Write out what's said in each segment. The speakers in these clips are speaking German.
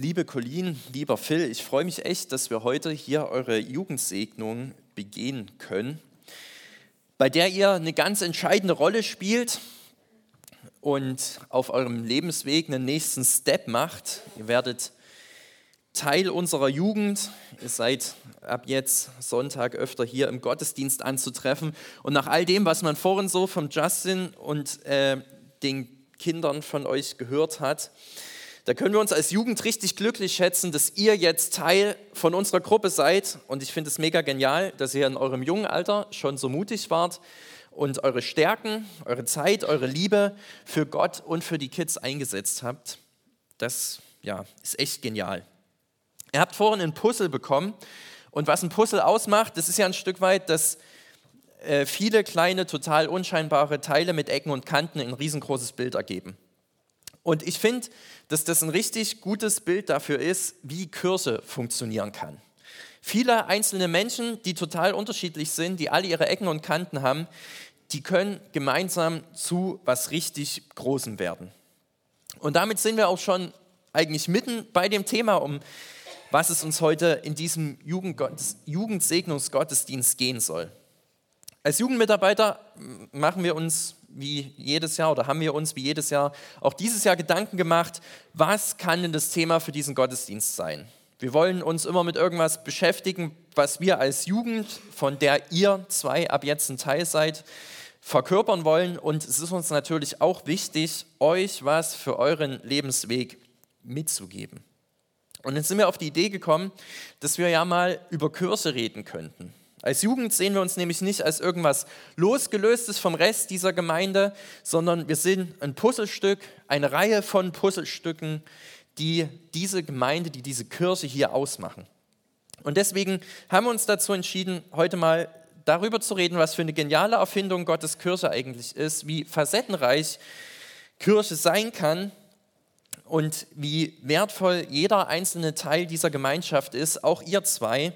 Liebe Colleen, lieber Phil, ich freue mich echt, dass wir heute hier eure Jugendsegnung begehen können, bei der ihr eine ganz entscheidende Rolle spielt und auf eurem Lebensweg einen nächsten Step macht. Ihr werdet Teil unserer Jugend. Ihr seid ab jetzt Sonntag öfter hier im Gottesdienst anzutreffen. Und nach all dem, was man vorhin so vom Justin und äh, den Kindern von euch gehört hat, da können wir uns als Jugend richtig glücklich schätzen, dass ihr jetzt Teil von unserer Gruppe seid. Und ich finde es mega genial, dass ihr in eurem jungen Alter schon so mutig wart und eure Stärken, eure Zeit, eure Liebe für Gott und für die Kids eingesetzt habt. Das ja, ist echt genial. Ihr habt vorhin ein Puzzle bekommen. Und was ein Puzzle ausmacht, das ist ja ein Stück weit, dass äh, viele kleine, total unscheinbare Teile mit Ecken und Kanten ein riesengroßes Bild ergeben. Und ich finde, dass das ein richtig gutes Bild dafür ist, wie Kirche funktionieren kann. Viele einzelne Menschen, die total unterschiedlich sind, die alle ihre Ecken und Kanten haben, die können gemeinsam zu was richtig Großem werden. Und damit sind wir auch schon eigentlich mitten bei dem Thema, um was es uns heute in diesem Jugendsegnungsgottesdienst gehen soll. Als Jugendmitarbeiter machen wir uns wie jedes Jahr oder haben wir uns wie jedes Jahr auch dieses Jahr Gedanken gemacht, was kann denn das Thema für diesen Gottesdienst sein? Wir wollen uns immer mit irgendwas beschäftigen, was wir als Jugend, von der ihr zwei ab jetzt ein Teil seid, verkörpern wollen. Und es ist uns natürlich auch wichtig, euch was für euren Lebensweg mitzugeben. Und jetzt sind wir auf die Idee gekommen, dass wir ja mal über Kurse reden könnten. Als Jugend sehen wir uns nämlich nicht als irgendwas losgelöstes vom Rest dieser Gemeinde, sondern wir sind ein Puzzlestück, eine Reihe von Puzzlestücken, die diese Gemeinde, die diese Kirche hier ausmachen. Und deswegen haben wir uns dazu entschieden, heute mal darüber zu reden, was für eine geniale Erfindung Gottes Kirche eigentlich ist, wie facettenreich Kirche sein kann und wie wertvoll jeder einzelne Teil dieser Gemeinschaft ist, auch ihr zwei.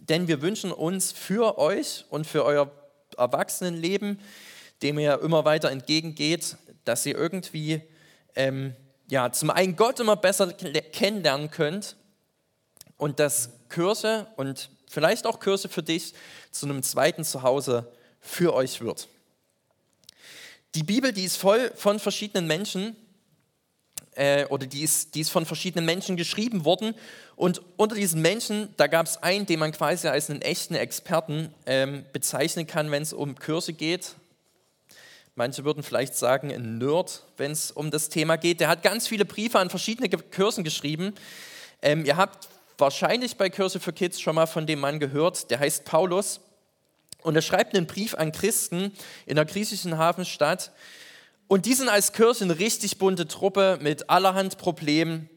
Denn wir wünschen uns für euch und für euer Erwachsenenleben, dem ihr immer weiter entgegengeht, dass ihr irgendwie ähm, ja, zum einen Gott immer besser kennenlernen könnt und dass Kirche und vielleicht auch Kirche für dich zu einem zweiten Zuhause für euch wird. Die Bibel, die ist voll von verschiedenen Menschen, äh, oder die ist, die ist von verschiedenen Menschen geschrieben worden. Und unter diesen Menschen, da gab es einen, den man quasi als einen echten Experten ähm, bezeichnen kann, wenn es um Kurse geht. Manche würden vielleicht sagen, ein Nerd, wenn es um das Thema geht. Der hat ganz viele Briefe an verschiedene Kursen geschrieben. Ähm, ihr habt wahrscheinlich bei Kurse für Kids schon mal von dem Mann gehört. Der heißt Paulus. Und er schreibt einen Brief an Christen in der griechischen Hafenstadt. Und die sind als Kirche eine richtig bunte Truppe mit allerhand Problemen.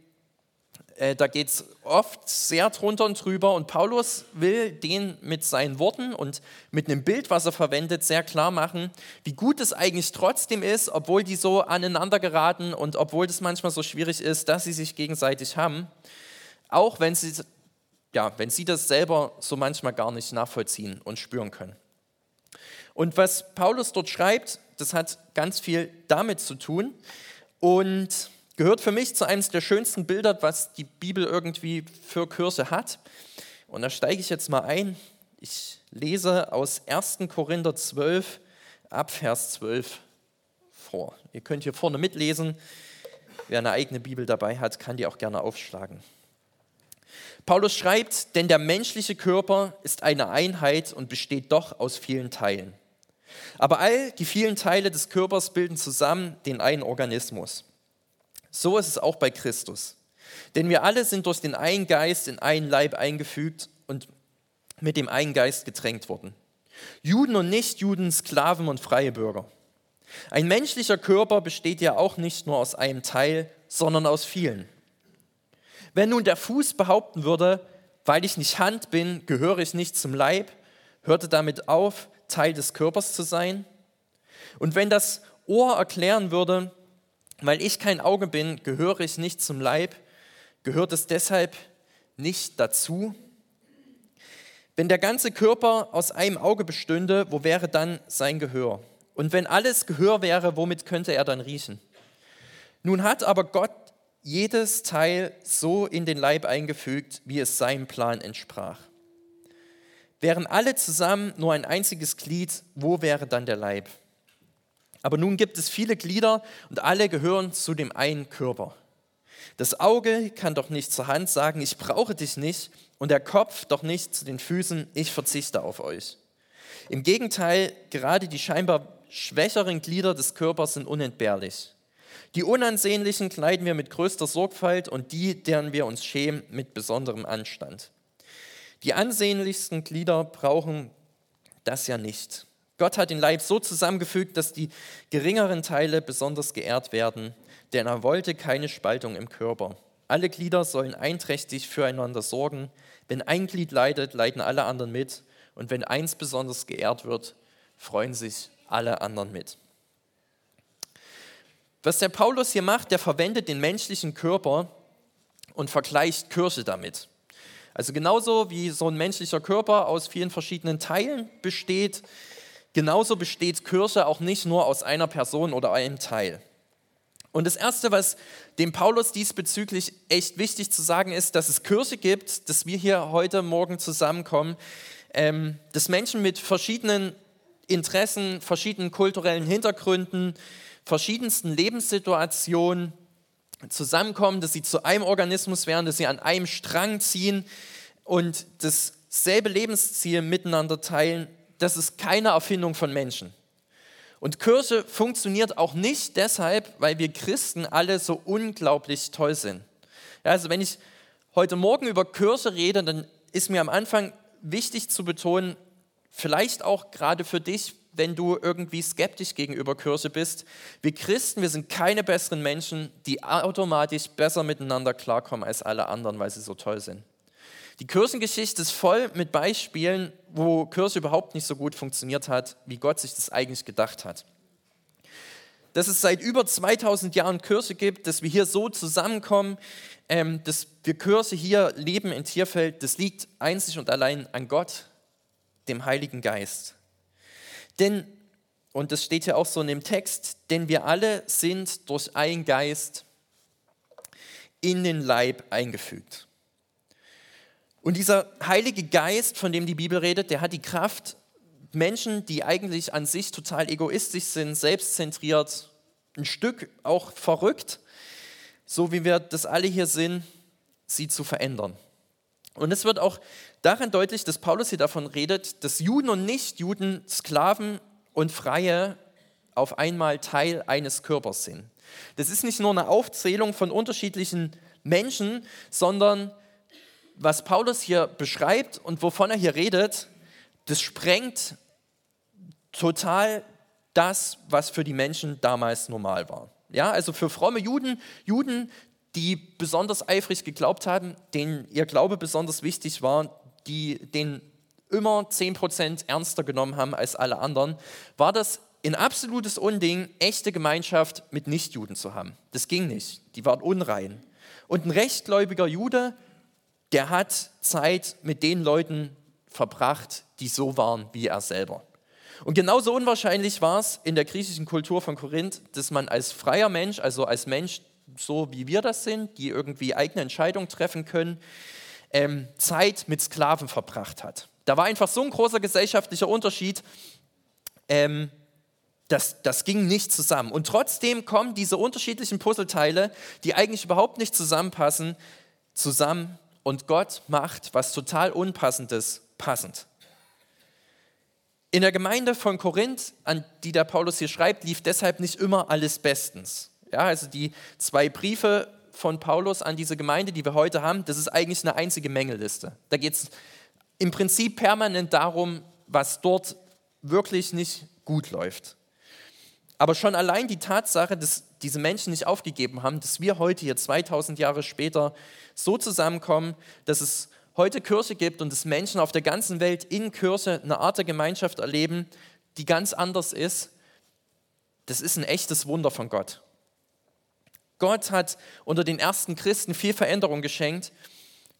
Äh, da geht es oft sehr drunter und drüber. Und Paulus will den mit seinen Worten und mit einem Bild, was er verwendet, sehr klar machen, wie gut es eigentlich trotzdem ist, obwohl die so aneinander geraten und obwohl das manchmal so schwierig ist, dass sie sich gegenseitig haben. Auch wenn sie, ja, wenn sie das selber so manchmal gar nicht nachvollziehen und spüren können. Und was Paulus dort schreibt, das hat ganz viel damit zu tun und gehört für mich zu einem der schönsten Bilder, was die Bibel irgendwie für Kurse hat. Und da steige ich jetzt mal ein. Ich lese aus 1. Korinther 12 ab Vers 12 vor. Ihr könnt hier vorne mitlesen. Wer eine eigene Bibel dabei hat, kann die auch gerne aufschlagen. Paulus schreibt, denn der menschliche Körper ist eine Einheit und besteht doch aus vielen Teilen. Aber all die vielen Teile des Körpers bilden zusammen den einen Organismus. So ist es auch bei Christus. Denn wir alle sind durch den einen Geist in einen Leib eingefügt und mit dem einen Geist getränkt worden. Juden und Nichtjuden, Sklaven und freie Bürger. Ein menschlicher Körper besteht ja auch nicht nur aus einem Teil, sondern aus vielen. Wenn nun der Fuß behaupten würde, weil ich nicht Hand bin, gehöre ich nicht zum Leib, hörte damit auf, Teil des Körpers zu sein. Und wenn das Ohr erklären würde, weil ich kein Auge bin, gehöre ich nicht zum Leib, gehört es deshalb nicht dazu? Wenn der ganze Körper aus einem Auge bestünde, wo wäre dann sein Gehör? Und wenn alles Gehör wäre, womit könnte er dann riechen? Nun hat aber Gott jedes Teil so in den Leib eingefügt, wie es seinem Plan entsprach. Wären alle zusammen nur ein einziges Glied, wo wäre dann der Leib? Aber nun gibt es viele Glieder und alle gehören zu dem einen Körper. Das Auge kann doch nicht zur Hand sagen, ich brauche dich nicht, und der Kopf doch nicht zu den Füßen, ich verzichte auf euch. Im Gegenteil, gerade die scheinbar schwächeren Glieder des Körpers sind unentbehrlich. Die unansehnlichen kleiden wir mit größter Sorgfalt und die, deren wir uns schämen, mit besonderem Anstand. Die ansehnlichsten Glieder brauchen das ja nicht. Gott hat den Leib so zusammengefügt, dass die geringeren Teile besonders geehrt werden, denn er wollte keine Spaltung im Körper. Alle Glieder sollen einträchtig füreinander sorgen. Wenn ein Glied leidet, leiden alle anderen mit. Und wenn eins besonders geehrt wird, freuen sich alle anderen mit. Was der Paulus hier macht, der verwendet den menschlichen Körper und vergleicht Kirche damit. Also genauso wie so ein menschlicher Körper aus vielen verschiedenen Teilen besteht, genauso besteht Kirche auch nicht nur aus einer Person oder einem Teil. Und das Erste, was dem Paulus diesbezüglich echt wichtig zu sagen ist, dass es Kirche gibt, dass wir hier heute Morgen zusammenkommen, ähm, dass Menschen mit verschiedenen Interessen, verschiedenen kulturellen Hintergründen, verschiedensten Lebenssituationen zusammenkommen, dass sie zu einem Organismus werden, dass sie an einem Strang ziehen und dasselbe Lebensziel miteinander teilen, das ist keine Erfindung von Menschen. Und Kirche funktioniert auch nicht deshalb, weil wir Christen alle so unglaublich toll sind. Ja, also wenn ich heute Morgen über Kirche rede, dann ist mir am Anfang wichtig zu betonen, vielleicht auch gerade für dich, wenn du irgendwie skeptisch gegenüber Kirche bist. Wir Christen, wir sind keine besseren Menschen, die automatisch besser miteinander klarkommen als alle anderen, weil sie so toll sind. Die Kirchengeschichte ist voll mit Beispielen, wo Kirche überhaupt nicht so gut funktioniert hat, wie Gott sich das eigentlich gedacht hat. Dass es seit über 2000 Jahren Kirche gibt, dass wir hier so zusammenkommen, ähm, dass wir Kirche hier leben in Tierfeld, das liegt einzig und allein an Gott, dem Heiligen Geist. Denn, und das steht ja auch so in dem Text, denn wir alle sind durch einen Geist in den Leib eingefügt. Und dieser Heilige Geist, von dem die Bibel redet, der hat die Kraft, Menschen, die eigentlich an sich total egoistisch sind, selbstzentriert, ein Stück auch verrückt, so wie wir das alle hier sind, sie zu verändern. Und es wird auch daran deutlich, dass Paulus hier davon redet, dass Juden und Nichtjuden, Sklaven und Freie auf einmal Teil eines Körpers sind. Das ist nicht nur eine Aufzählung von unterschiedlichen Menschen, sondern was Paulus hier beschreibt und wovon er hier redet, das sprengt total das, was für die Menschen damals normal war. Ja, also für fromme Juden, Juden, die besonders eifrig geglaubt haben, denen ihr Glaube besonders wichtig war, die den immer 10% ernster genommen haben als alle anderen, war das ein absolutes Unding, echte Gemeinschaft mit Nichtjuden zu haben. Das ging nicht. Die waren unrein. Und ein rechtgläubiger Jude, der hat Zeit mit den Leuten verbracht, die so waren wie er selber. Und genauso unwahrscheinlich war es in der griechischen Kultur von Korinth, dass man als freier Mensch, also als Mensch, so wie wir das sind, die irgendwie eigene Entscheidungen treffen können, ähm, Zeit mit Sklaven verbracht hat. Da war einfach so ein großer gesellschaftlicher Unterschied, ähm, das, das ging nicht zusammen. Und trotzdem kommen diese unterschiedlichen Puzzleteile, die eigentlich überhaupt nicht zusammenpassen, zusammen und Gott macht was total Unpassendes passend. In der Gemeinde von Korinth, an die der Paulus hier schreibt, lief deshalb nicht immer alles bestens. Ja, also die zwei Briefe von Paulus an diese Gemeinde, die wir heute haben, das ist eigentlich eine einzige Mängelliste. Da geht es im Prinzip permanent darum, was dort wirklich nicht gut läuft. Aber schon allein die Tatsache, dass diese Menschen nicht aufgegeben haben, dass wir heute hier 2000 Jahre später so zusammenkommen, dass es heute Kirche gibt und dass Menschen auf der ganzen Welt in Kirche eine Art der Gemeinschaft erleben, die ganz anders ist, das ist ein echtes Wunder von Gott. Gott hat unter den ersten Christen viel Veränderung geschenkt.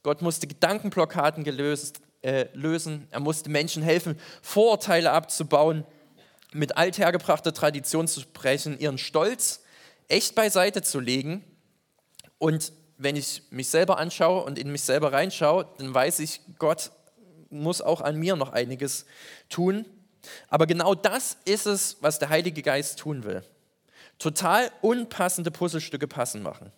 Gott musste Gedankenblockaden gelöst, äh, lösen. Er musste Menschen helfen, Vorurteile abzubauen, mit althergebrachter Tradition zu sprechen, ihren Stolz echt beiseite zu legen Und wenn ich mich selber anschaue und in mich selber reinschaue, dann weiß ich, Gott muss auch an mir noch einiges tun. Aber genau das ist es, was der Heilige Geist tun will. Total unpassende Puzzlestücke passen machen.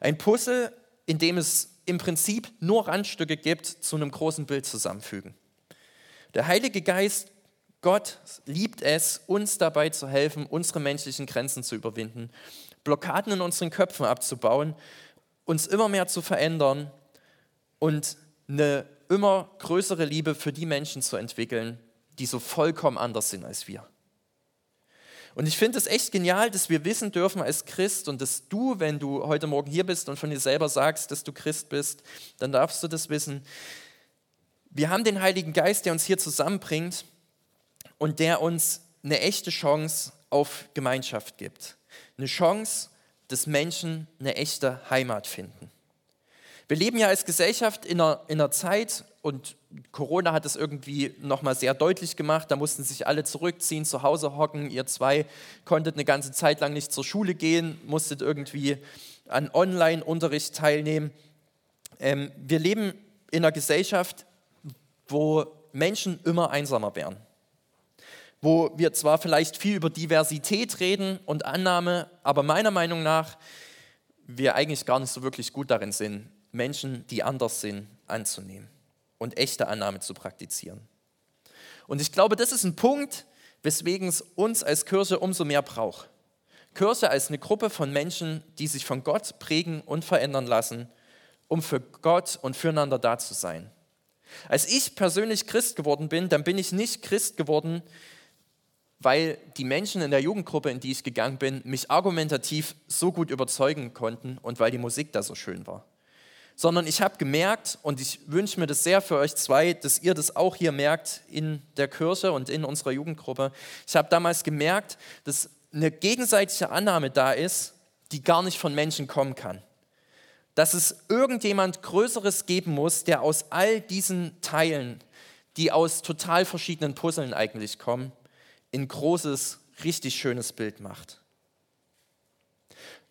Ein Puzzle, in dem es im Prinzip nur Randstücke gibt, zu einem großen Bild zusammenfügen. Der Heilige Geist, Gott liebt es, uns dabei zu helfen, unsere menschlichen Grenzen zu überwinden, Blockaden in unseren Köpfen abzubauen, uns immer mehr zu verändern und eine immer größere Liebe für die Menschen zu entwickeln, die so vollkommen anders sind als wir. Und ich finde es echt genial, dass wir wissen dürfen als Christ und dass du, wenn du heute Morgen hier bist und von dir selber sagst, dass du Christ bist, dann darfst du das wissen. Wir haben den Heiligen Geist, der uns hier zusammenbringt und der uns eine echte Chance auf Gemeinschaft gibt. Eine Chance, dass Menschen eine echte Heimat finden. Wir leben ja als Gesellschaft in einer, in einer Zeit, und Corona hat es irgendwie nochmal sehr deutlich gemacht, da mussten sich alle zurückziehen, zu Hause hocken. Ihr zwei konntet eine ganze Zeit lang nicht zur Schule gehen, musstet irgendwie an Online-Unterricht teilnehmen. Ähm, wir leben in einer Gesellschaft, wo Menschen immer einsamer werden. Wo wir zwar vielleicht viel über Diversität reden und Annahme, aber meiner Meinung nach wir eigentlich gar nicht so wirklich gut darin sind, Menschen, die anders sind, anzunehmen und echte Annahme zu praktizieren. Und ich glaube, das ist ein Punkt, weswegen es uns als Kirche umso mehr braucht. Kirche als eine Gruppe von Menschen, die sich von Gott prägen und verändern lassen, um für Gott und füreinander da zu sein. Als ich persönlich Christ geworden bin, dann bin ich nicht Christ geworden, weil die Menschen in der Jugendgruppe, in die ich gegangen bin, mich argumentativ so gut überzeugen konnten und weil die Musik da so schön war sondern ich habe gemerkt, und ich wünsche mir das sehr für euch zwei, dass ihr das auch hier merkt in der Kirche und in unserer Jugendgruppe. Ich habe damals gemerkt, dass eine gegenseitige Annahme da ist, die gar nicht von Menschen kommen kann. Dass es irgendjemand Größeres geben muss, der aus all diesen Teilen, die aus total verschiedenen Puzzeln eigentlich kommen, ein großes, richtig schönes Bild macht.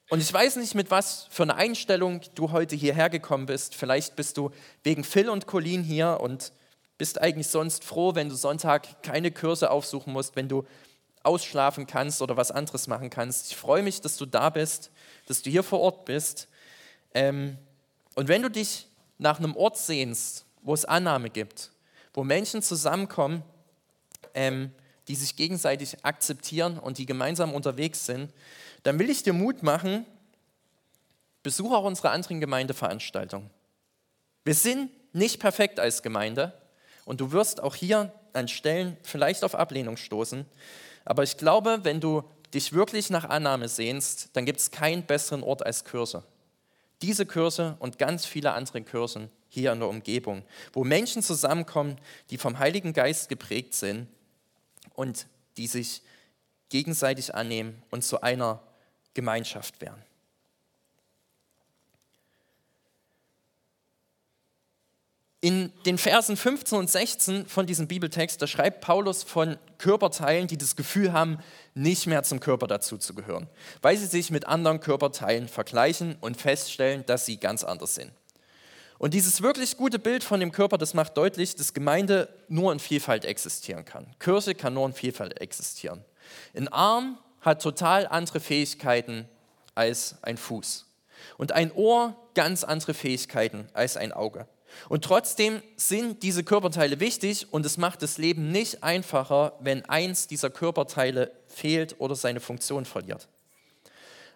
Und ich weiß nicht, mit was für einer Einstellung du heute hierher gekommen bist. Vielleicht bist du wegen Phil und Colin hier und bist eigentlich sonst froh, wenn du Sonntag keine Kurse aufsuchen musst, wenn du ausschlafen kannst oder was anderes machen kannst. Ich freue mich, dass du da bist, dass du hier vor Ort bist. Ähm, und wenn du dich nach einem Ort sehnst, wo es Annahme gibt, wo Menschen zusammenkommen, ähm, die sich gegenseitig akzeptieren und die gemeinsam unterwegs sind, dann will ich dir Mut machen, besuche auch unsere anderen Gemeindeveranstaltungen. Wir sind nicht perfekt als Gemeinde und du wirst auch hier an Stellen vielleicht auf Ablehnung stoßen. Aber ich glaube, wenn du dich wirklich nach Annahme sehnst, dann gibt es keinen besseren Ort als Kirche. Diese Kirche und ganz viele andere Kirchen hier in der Umgebung, wo Menschen zusammenkommen, die vom Heiligen Geist geprägt sind und die sich gegenseitig annehmen und zu einer Gemeinschaft werden. In den Versen 15 und 16 von diesem Bibeltext, da schreibt Paulus von Körperteilen, die das Gefühl haben, nicht mehr zum Körper dazuzugehören, weil sie sich mit anderen Körperteilen vergleichen und feststellen, dass sie ganz anders sind. Und dieses wirklich gute Bild von dem Körper, das macht deutlich, dass Gemeinde nur in Vielfalt existieren kann. Kirche kann nur in Vielfalt existieren. Ein Arm hat total andere Fähigkeiten als ein Fuß. Und ein Ohr ganz andere Fähigkeiten als ein Auge. Und trotzdem sind diese Körperteile wichtig und es macht das Leben nicht einfacher, wenn eins dieser Körperteile fehlt oder seine Funktion verliert.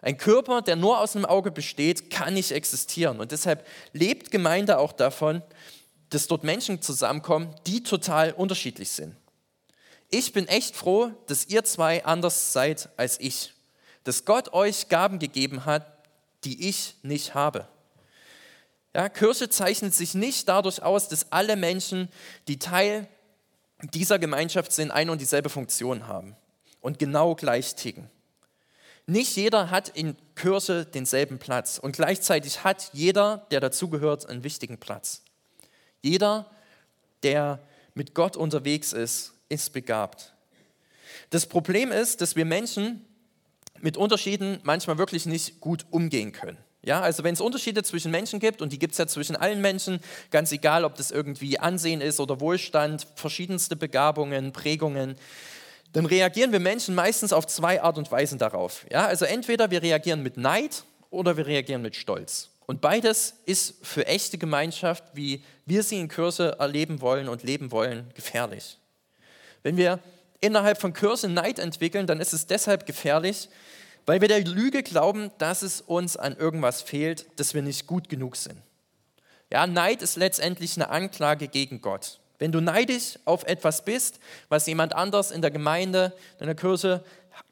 Ein Körper, der nur aus einem Auge besteht, kann nicht existieren. Und deshalb lebt Gemeinde auch davon, dass dort Menschen zusammenkommen, die total unterschiedlich sind ich bin echt froh, dass ihr zwei anders seid als ich. Dass Gott euch Gaben gegeben hat, die ich nicht habe. Ja, Kirche zeichnet sich nicht dadurch aus, dass alle Menschen, die Teil dieser Gemeinschaft sind, eine und dieselbe Funktion haben und genau gleich ticken. Nicht jeder hat in Kirche denselben Platz und gleichzeitig hat jeder, der dazugehört, einen wichtigen Platz. Jeder, der mit Gott unterwegs ist, ist begabt. Das Problem ist, dass wir Menschen mit Unterschieden manchmal wirklich nicht gut umgehen können. Ja, also wenn es Unterschiede zwischen Menschen gibt, und die gibt es ja zwischen allen Menschen, ganz egal, ob das irgendwie Ansehen ist oder Wohlstand, verschiedenste Begabungen, Prägungen, dann reagieren wir Menschen meistens auf zwei Art und Weisen darauf. Ja, also entweder wir reagieren mit Neid oder wir reagieren mit Stolz. Und beides ist für echte Gemeinschaft, wie wir sie in Kirche erleben wollen und leben wollen, gefährlich. Wenn wir innerhalb von Kirche Neid entwickeln, dann ist es deshalb gefährlich, weil wir der Lüge glauben, dass es uns an irgendwas fehlt, dass wir nicht gut genug sind. Ja, Neid ist letztendlich eine Anklage gegen Gott. Wenn du neidisch auf etwas bist, was jemand anders in der Gemeinde, in der Kirche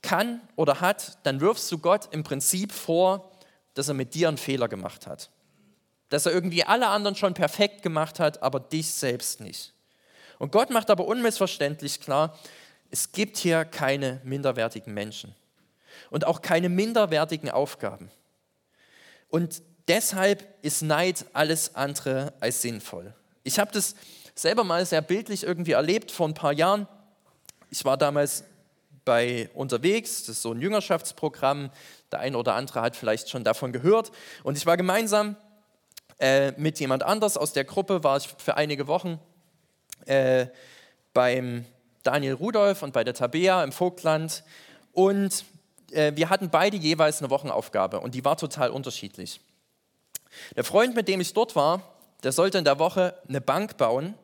kann oder hat, dann wirfst du Gott im Prinzip vor, dass er mit dir einen Fehler gemacht hat. Dass er irgendwie alle anderen schon perfekt gemacht hat, aber dich selbst nicht. Und Gott macht aber unmissverständlich klar, es gibt hier keine minderwertigen Menschen und auch keine minderwertigen Aufgaben. Und deshalb ist Neid alles andere als sinnvoll. Ich habe das selber mal sehr bildlich irgendwie erlebt vor ein paar Jahren. Ich war damals bei unterwegs, das ist so ein Jüngerschaftsprogramm, der eine oder andere hat vielleicht schon davon gehört. Und ich war gemeinsam äh, mit jemand anders aus der Gruppe, war ich für einige Wochen äh, beim Daniel Rudolf und bei der Tabea im Vogtland. Und äh, wir hatten beide jeweils eine Wochenaufgabe und die war total unterschiedlich. Der Freund, mit dem ich dort war, der sollte in der Woche eine Bank bauen,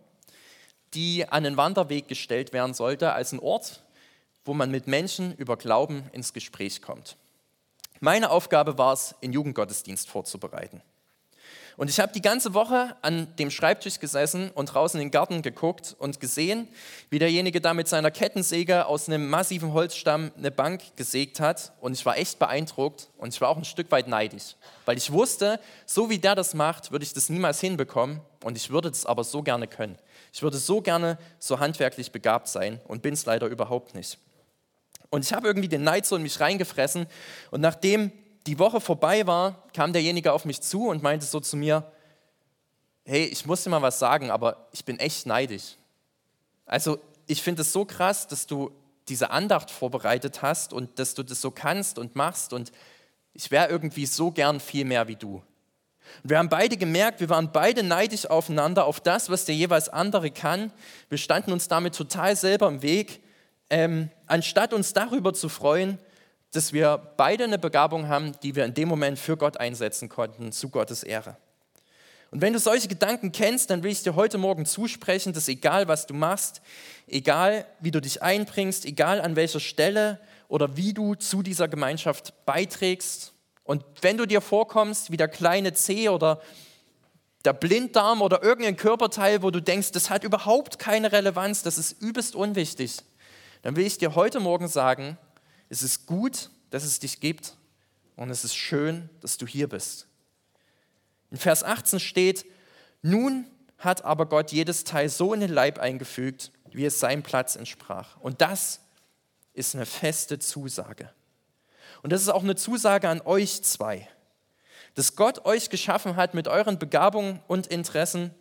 die an einen Wanderweg gestellt werden sollte, als ein Ort, wo man mit Menschen über Glauben ins Gespräch kommt. Meine Aufgabe war es, den Jugendgottesdienst vorzubereiten. Und ich habe die ganze Woche an dem Schreibtisch gesessen und draußen in den Garten geguckt und gesehen, wie derjenige da mit seiner Kettensäge aus einem massiven Holzstamm eine Bank gesägt hat. Und ich war echt beeindruckt und ich war auch ein Stück weit neidisch, weil ich wusste, so wie der das macht, würde ich das niemals hinbekommen und ich würde das aber so gerne können. Ich würde so gerne so handwerklich begabt sein und bin es leider überhaupt nicht. Und ich habe irgendwie den Neid so in mich reingefressen und nachdem die Woche vorbei war, kam derjenige auf mich zu und meinte so zu mir, hey, ich muss dir mal was sagen, aber ich bin echt neidisch. Also ich finde es so krass, dass du diese Andacht vorbereitet hast und dass du das so kannst und machst und ich wäre irgendwie so gern viel mehr wie du. Und wir haben beide gemerkt, wir waren beide neidisch aufeinander, auf das, was der jeweils andere kann. Wir standen uns damit total selber im Weg, ähm, anstatt uns darüber zu freuen, dass wir beide eine Begabung haben, die wir in dem Moment für Gott einsetzen konnten, zu Gottes Ehre. Und wenn du solche Gedanken kennst, dann will ich dir heute Morgen zusprechen, dass egal was du machst, egal wie du dich einbringst, egal an welcher Stelle oder wie du zu dieser Gemeinschaft beiträgst, und wenn du dir vorkommst wie der kleine Zeh oder der Blinddarm oder irgendein Körperteil, wo du denkst, das hat überhaupt keine Relevanz, das ist übelst unwichtig, dann will ich dir heute Morgen sagen, es ist gut, dass es dich gibt und es ist schön, dass du hier bist. In Vers 18 steht, nun hat aber Gott jedes Teil so in den Leib eingefügt, wie es seinem Platz entsprach. Und das ist eine feste Zusage. Und das ist auch eine Zusage an euch zwei, dass Gott euch geschaffen hat mit euren Begabungen und Interessen.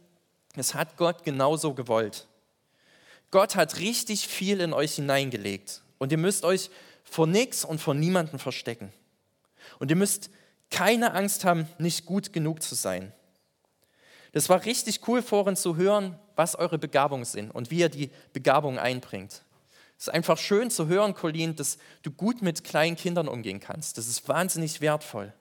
Das hat Gott genauso gewollt. Gott hat richtig viel in euch hineingelegt und ihr müsst euch vor nichts und vor niemandem verstecken. Und ihr müsst keine Angst haben, nicht gut genug zu sein. Das war richtig cool vorhin zu hören, was eure Begabungen sind und wie ihr die Begabung einbringt. Es ist einfach schön zu hören, Colin, dass du gut mit kleinen Kindern umgehen kannst. Das ist wahnsinnig wertvoll.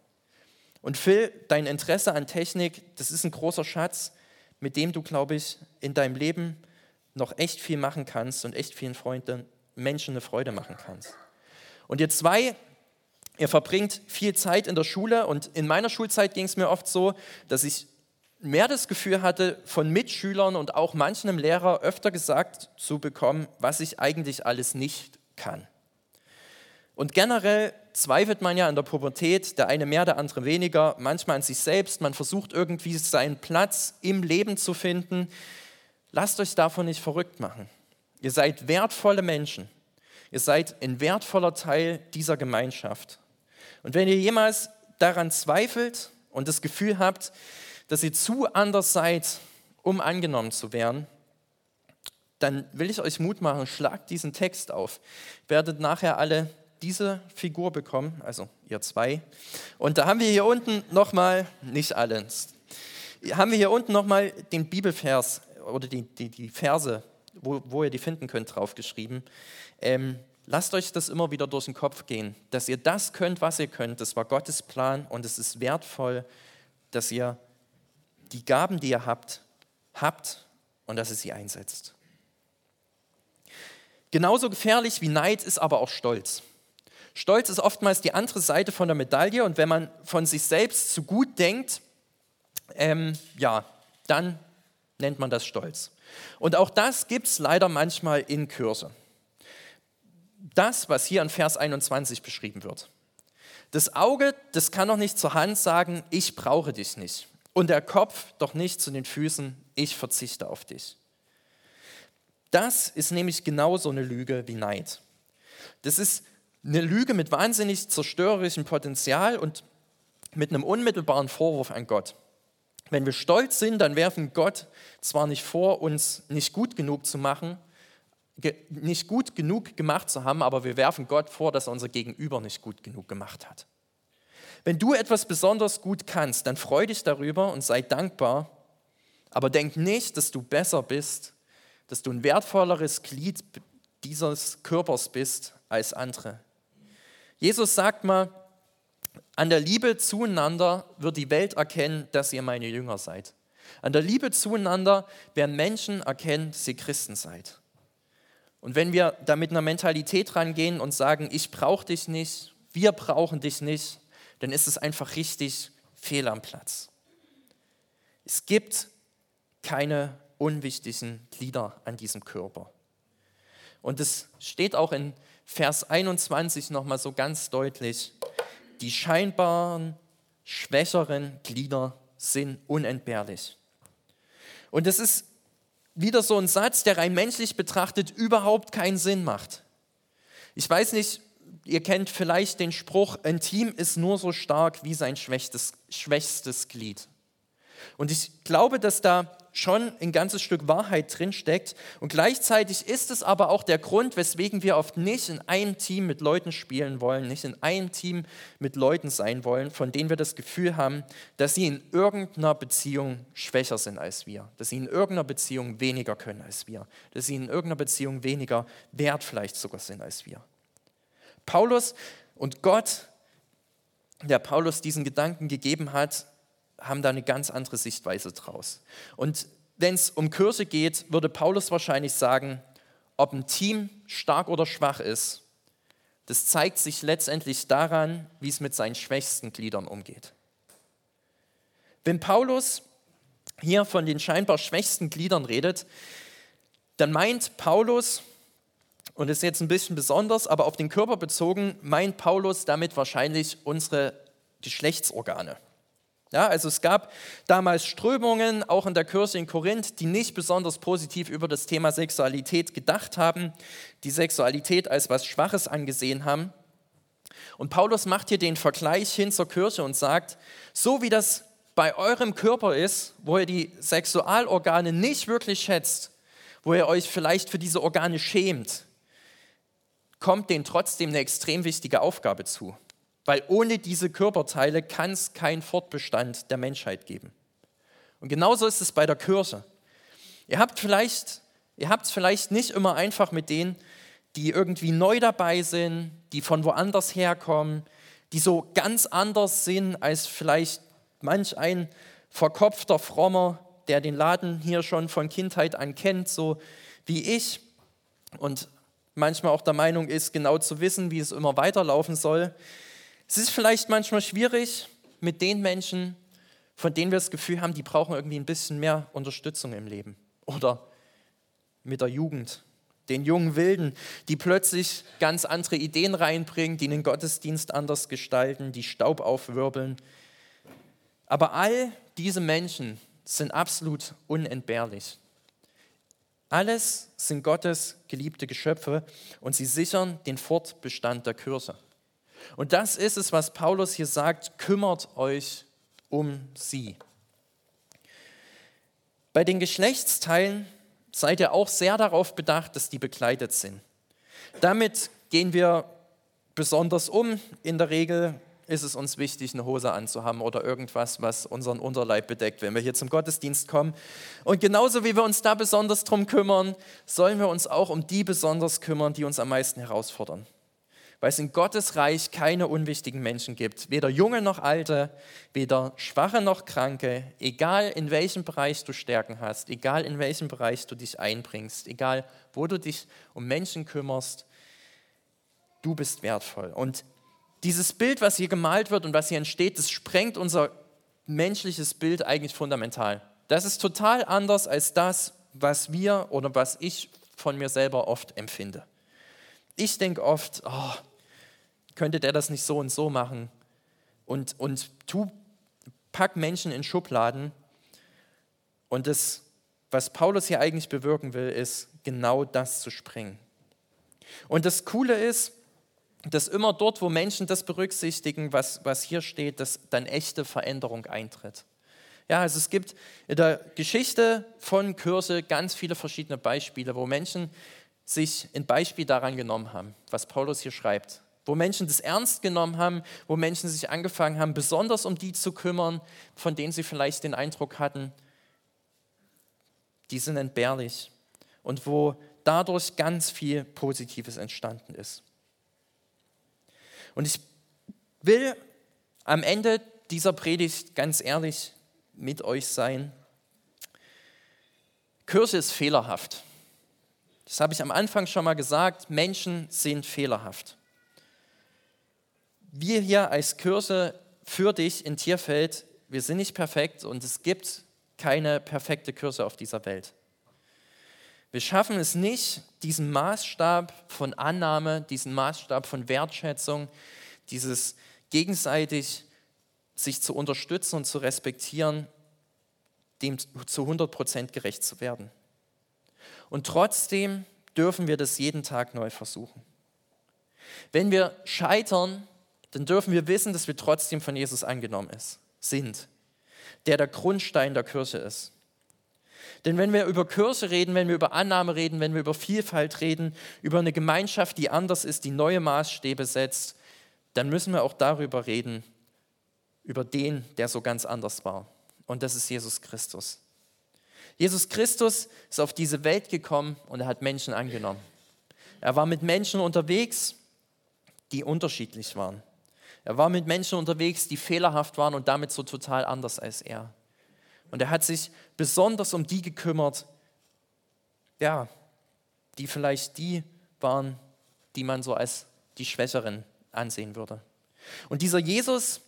Und Phil, dein Interesse an Technik, das ist ein großer Schatz, mit dem du, glaube ich, in deinem Leben noch echt viel machen kannst und echt vielen Freunden, Menschen eine Freude machen kannst. Und ihr zwei, ihr verbringt viel Zeit in der Schule und in meiner Schulzeit ging es mir oft so, dass ich mehr das Gefühl hatte, von Mitschülern und auch manchem Lehrer öfter gesagt zu bekommen, was ich eigentlich alles nicht kann. Und generell zweifelt man ja in der Pubertät, der eine mehr, der andere weniger, manchmal an sich selbst. Man versucht irgendwie seinen Platz im Leben zu finden. Lasst euch davon nicht verrückt machen. Ihr seid wertvolle Menschen. Ihr seid ein wertvoller Teil dieser Gemeinschaft. Und wenn ihr jemals daran zweifelt und das Gefühl habt, dass ihr zu anders seid, um angenommen zu werden, dann will ich euch Mut machen, schlagt diesen Text auf. Werdet nachher alle diese Figur bekommen, also ihr zwei. Und da haben wir hier unten nochmal, nicht alle, haben wir hier unten nochmal den Bibelvers oder die, die, die Verse, wo, wo ihr die finden könnt, draufgeschrieben. Ähm, lasst euch das immer wieder durch den Kopf gehen, dass ihr das könnt, was ihr könnt. Das war Gottes Plan und es ist wertvoll, dass ihr die Gaben, die ihr habt, habt und dass ihr sie einsetzt. Genauso gefährlich wie Neid ist aber auch Stolz. Stolz ist oftmals die andere Seite von der Medaille und wenn man von sich selbst zu gut denkt, ähm, ja, dann nennt man das Stolz. Und auch das gibt es leider manchmal in Kirche. Das, was hier in Vers 21 beschrieben wird. Das Auge, das kann doch nicht zur Hand sagen, ich brauche dich nicht. Und der Kopf doch nicht zu den Füßen, ich verzichte auf dich. Das ist nämlich genauso eine Lüge wie Neid. Das ist eine Lüge mit wahnsinnig zerstörerischem Potenzial und mit einem unmittelbaren Vorwurf an Gott. Wenn wir stolz sind, dann werfen Gott zwar nicht vor, uns nicht gut genug zu machen, nicht gut genug gemacht zu haben, aber wir werfen Gott vor, dass er unser Gegenüber nicht gut genug gemacht hat. Wenn du etwas besonders gut kannst, dann freu dich darüber und sei dankbar, aber denk nicht, dass du besser bist, dass du ein wertvolleres Glied dieses Körpers bist als andere. Jesus sagt mal, an der Liebe zueinander wird die Welt erkennen, dass ihr meine Jünger seid. An der Liebe zueinander werden Menschen erkennen, dass ihr Christen seid. Und wenn wir da mit einer Mentalität rangehen und sagen, ich brauche dich nicht, wir brauchen dich nicht, dann ist es einfach richtig fehl am Platz. Es gibt keine unwichtigen Glieder an diesem Körper. Und es steht auch in Vers 21 nochmal so ganz deutlich, die scheinbaren schwächeren Glieder sind unentbehrlich. Und es ist wieder so ein Satz, der rein menschlich betrachtet überhaupt keinen Sinn macht. Ich weiß nicht, ihr kennt vielleicht den Spruch, ein Team ist nur so stark wie sein schwächstes, schwächstes Glied. Und ich glaube, dass da schon ein ganzes Stück Wahrheit drinsteckt. Und gleichzeitig ist es aber auch der Grund, weswegen wir oft nicht in einem Team mit Leuten spielen wollen, nicht in einem Team mit Leuten sein wollen, von denen wir das Gefühl haben, dass sie in irgendeiner Beziehung schwächer sind als wir, dass sie in irgendeiner Beziehung weniger können als wir, dass sie in irgendeiner Beziehung weniger wert vielleicht sogar sind als wir. Paulus und Gott, der Paulus diesen Gedanken gegeben hat, haben da eine ganz andere Sichtweise draus. Und wenn es um Kirche geht, würde Paulus wahrscheinlich sagen, ob ein Team stark oder schwach ist, das zeigt sich letztendlich daran, wie es mit seinen schwächsten Gliedern umgeht. Wenn Paulus hier von den scheinbar schwächsten Gliedern redet, dann meint Paulus, und das ist jetzt ein bisschen besonders, aber auf den Körper bezogen, meint Paulus damit wahrscheinlich unsere Geschlechtsorgane. Ja, also es gab damals Strömungen, auch in der Kirche in Korinth, die nicht besonders positiv über das Thema Sexualität gedacht haben, die Sexualität als was Schwaches angesehen haben. Und Paulus macht hier den Vergleich hin zur Kirche und sagt, so wie das bei eurem Körper ist, wo ihr die Sexualorgane nicht wirklich schätzt, wo ihr euch vielleicht für diese Organe schämt, kommt denen trotzdem eine extrem wichtige Aufgabe zu. Weil ohne diese Körperteile kann es keinen Fortbestand der Menschheit geben. Und genauso ist es bei der Kirche. Ihr habt vielleicht, vielleicht nicht immer einfach mit denen, die irgendwie neu dabei sind, die von woanders herkommen, die so ganz anders sind als vielleicht manch ein verkopfter Frommer, der den Laden hier schon von Kindheit an kennt, so wie ich und manchmal auch der Meinung ist, genau zu wissen, wie es immer weiterlaufen soll. Es ist vielleicht manchmal schwierig mit den Menschen, von denen wir das Gefühl haben, die brauchen irgendwie ein bisschen mehr Unterstützung im Leben. Oder mit der Jugend, den jungen Wilden, die plötzlich ganz andere Ideen reinbringen, die den Gottesdienst anders gestalten, die Staub aufwirbeln. Aber all diese Menschen sind absolut unentbehrlich. Alles sind Gottes geliebte Geschöpfe und sie sichern den Fortbestand der Kirche. Und das ist es, was Paulus hier sagt, kümmert euch um sie. Bei den Geschlechtsteilen seid ihr auch sehr darauf bedacht, dass die begleitet sind. Damit gehen wir besonders um. In der Regel ist es uns wichtig, eine Hose anzuhaben oder irgendwas, was unseren Unterleib bedeckt, wenn wir hier zum Gottesdienst kommen. Und genauso wie wir uns da besonders drum kümmern, sollen wir uns auch um die besonders kümmern, die uns am meisten herausfordern. Weil es in Gottes Reich keine unwichtigen Menschen gibt, weder junge noch alte, weder schwache noch kranke, egal in welchem Bereich du Stärken hast, egal in welchem Bereich du dich einbringst, egal wo du dich um Menschen kümmerst, du bist wertvoll. Und dieses Bild, was hier gemalt wird und was hier entsteht, das sprengt unser menschliches Bild eigentlich fundamental. Das ist total anders als das, was wir oder was ich von mir selber oft empfinde. Ich denke oft, oh, könnte der das nicht so und so machen? Und, und tu, pack Menschen in Schubladen. Und das, was Paulus hier eigentlich bewirken will, ist genau das zu sprengen. Und das Coole ist, dass immer dort, wo Menschen das berücksichtigen, was, was hier steht, dass dann echte Veränderung eintritt. Ja, also es gibt in der Geschichte von Kirche ganz viele verschiedene Beispiele, wo Menschen sich ein Beispiel daran genommen haben, was Paulus hier schreibt. Wo Menschen das ernst genommen haben, wo Menschen sich angefangen haben, besonders um die zu kümmern, von denen sie vielleicht den Eindruck hatten, die sind entbehrlich. Und wo dadurch ganz viel Positives entstanden ist. Und ich will am Ende dieser Predigt ganz ehrlich mit euch sein. Kirche ist fehlerhaft. Das habe ich am Anfang schon mal gesagt. Menschen sind fehlerhaft. Wir hier als Kirche für dich in Tierfeld, wir sind nicht perfekt und es gibt keine perfekte Kirche auf dieser Welt. Wir schaffen es nicht, diesen Maßstab von Annahme, diesen Maßstab von Wertschätzung, dieses gegenseitig sich zu unterstützen und zu respektieren, dem zu 100 Prozent gerecht zu werden. Und trotzdem dürfen wir das jeden Tag neu versuchen. Wenn wir scheitern, dann dürfen wir wissen, dass wir trotzdem von Jesus angenommen ist, sind, der der Grundstein der Kirche ist. Denn wenn wir über Kirche reden, wenn wir über Annahme reden, wenn wir über Vielfalt reden, über eine Gemeinschaft, die anders ist, die neue Maßstäbe setzt, dann müssen wir auch darüber reden, über den, der so ganz anders war. Und das ist Jesus Christus. Jesus Christus ist auf diese Welt gekommen und er hat Menschen angenommen. Er war mit Menschen unterwegs, die unterschiedlich waren. Er war mit Menschen unterwegs, die fehlerhaft waren und damit so total anders als er. Und er hat sich besonders um die gekümmert, ja, die vielleicht die waren, die man so als die Schwächeren ansehen würde. Und dieser Jesus,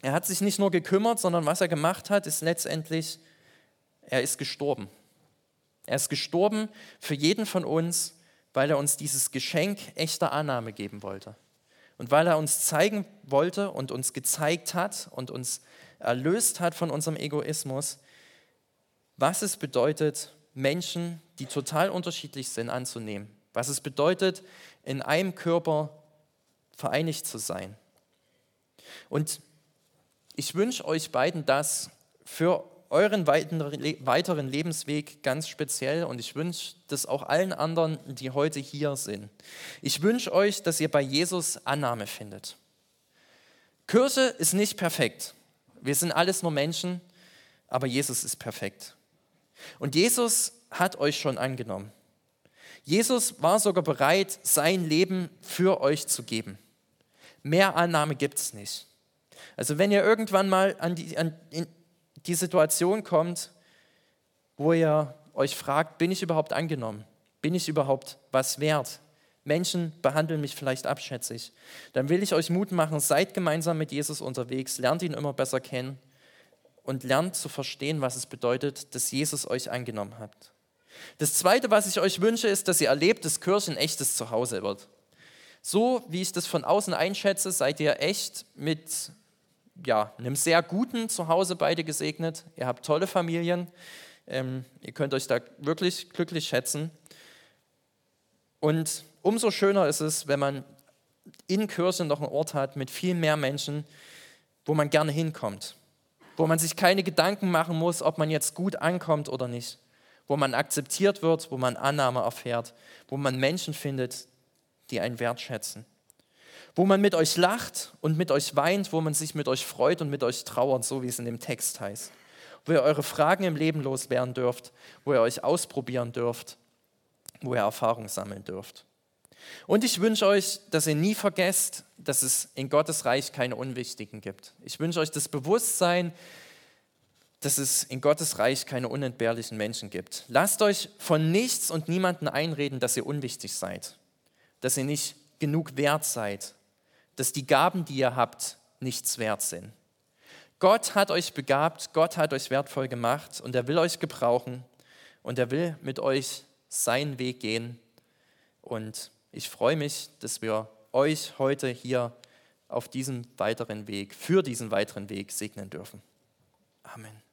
er hat sich nicht nur gekümmert, sondern was er gemacht hat, ist letztendlich, er ist gestorben. Er ist gestorben für jeden von uns, weil er uns dieses Geschenk echter Annahme geben wollte. Und weil er uns zeigen wollte und uns gezeigt hat und uns erlöst hat von unserem Egoismus, was es bedeutet, Menschen, die total unterschiedlich sind, anzunehmen. Was es bedeutet, in einem Körper vereinigt zu sein. Und ich wünsche euch beiden das für euren weiteren Lebensweg ganz speziell und ich wünsche das auch allen anderen, die heute hier sind. Ich wünsche euch, dass ihr bei Jesus Annahme findet. Kirche ist nicht perfekt. Wir sind alles nur Menschen, aber Jesus ist perfekt. Und Jesus hat euch schon angenommen. Jesus war sogar bereit, sein Leben für euch zu geben. Mehr Annahme gibt es nicht. Also wenn ihr irgendwann mal an die, an die Situation kommt, wo ihr euch fragt, bin ich überhaupt angenommen? Bin ich überhaupt was wert? Menschen behandeln mich vielleicht abschätzig. Dann will ich euch Mut machen, seid gemeinsam mit Jesus unterwegs, lernt ihn immer besser kennen und lernt zu verstehen, was es bedeutet, dass Jesus euch angenommen hat. Das Zweite, was ich euch wünsche, ist, dass ihr erlebt, dass Kirche ein echtes Zuhause wird. So wie ich das von außen einschätze, seid ihr echt mit ja, einem sehr guten Zuhause beide gesegnet. Ihr habt tolle Familien. Ähm, ihr könnt euch da wirklich glücklich schätzen. Und umso schöner ist es, wenn man in Kirche noch einen Ort hat mit viel mehr Menschen, wo man gerne hinkommt, wo man sich keine Gedanken machen muss, ob man jetzt gut ankommt oder nicht, wo man akzeptiert wird, wo man Annahme erfährt, wo man Menschen findet, die einen wertschätzen. Wo man mit euch lacht und mit euch weint, wo man sich mit euch freut und mit euch trauert, so wie es in dem Text heißt. Wo ihr eure Fragen im Leben loswerden dürft, wo ihr euch ausprobieren dürft, wo ihr Erfahrung sammeln dürft. Und ich wünsche euch, dass ihr nie vergesst, dass es in Gottes Reich keine Unwichtigen gibt. Ich wünsche euch das Bewusstsein, dass es in Gottes Reich keine unentbehrlichen Menschen gibt. Lasst euch von nichts und niemanden einreden, dass ihr unwichtig seid, dass ihr nicht genug wert seid, dass die Gaben, die ihr habt, nichts wert sind. Gott hat euch begabt, Gott hat euch wertvoll gemacht und er will euch gebrauchen und er will mit euch seinen Weg gehen. Und ich freue mich, dass wir euch heute hier auf diesem weiteren Weg, für diesen weiteren Weg segnen dürfen. Amen.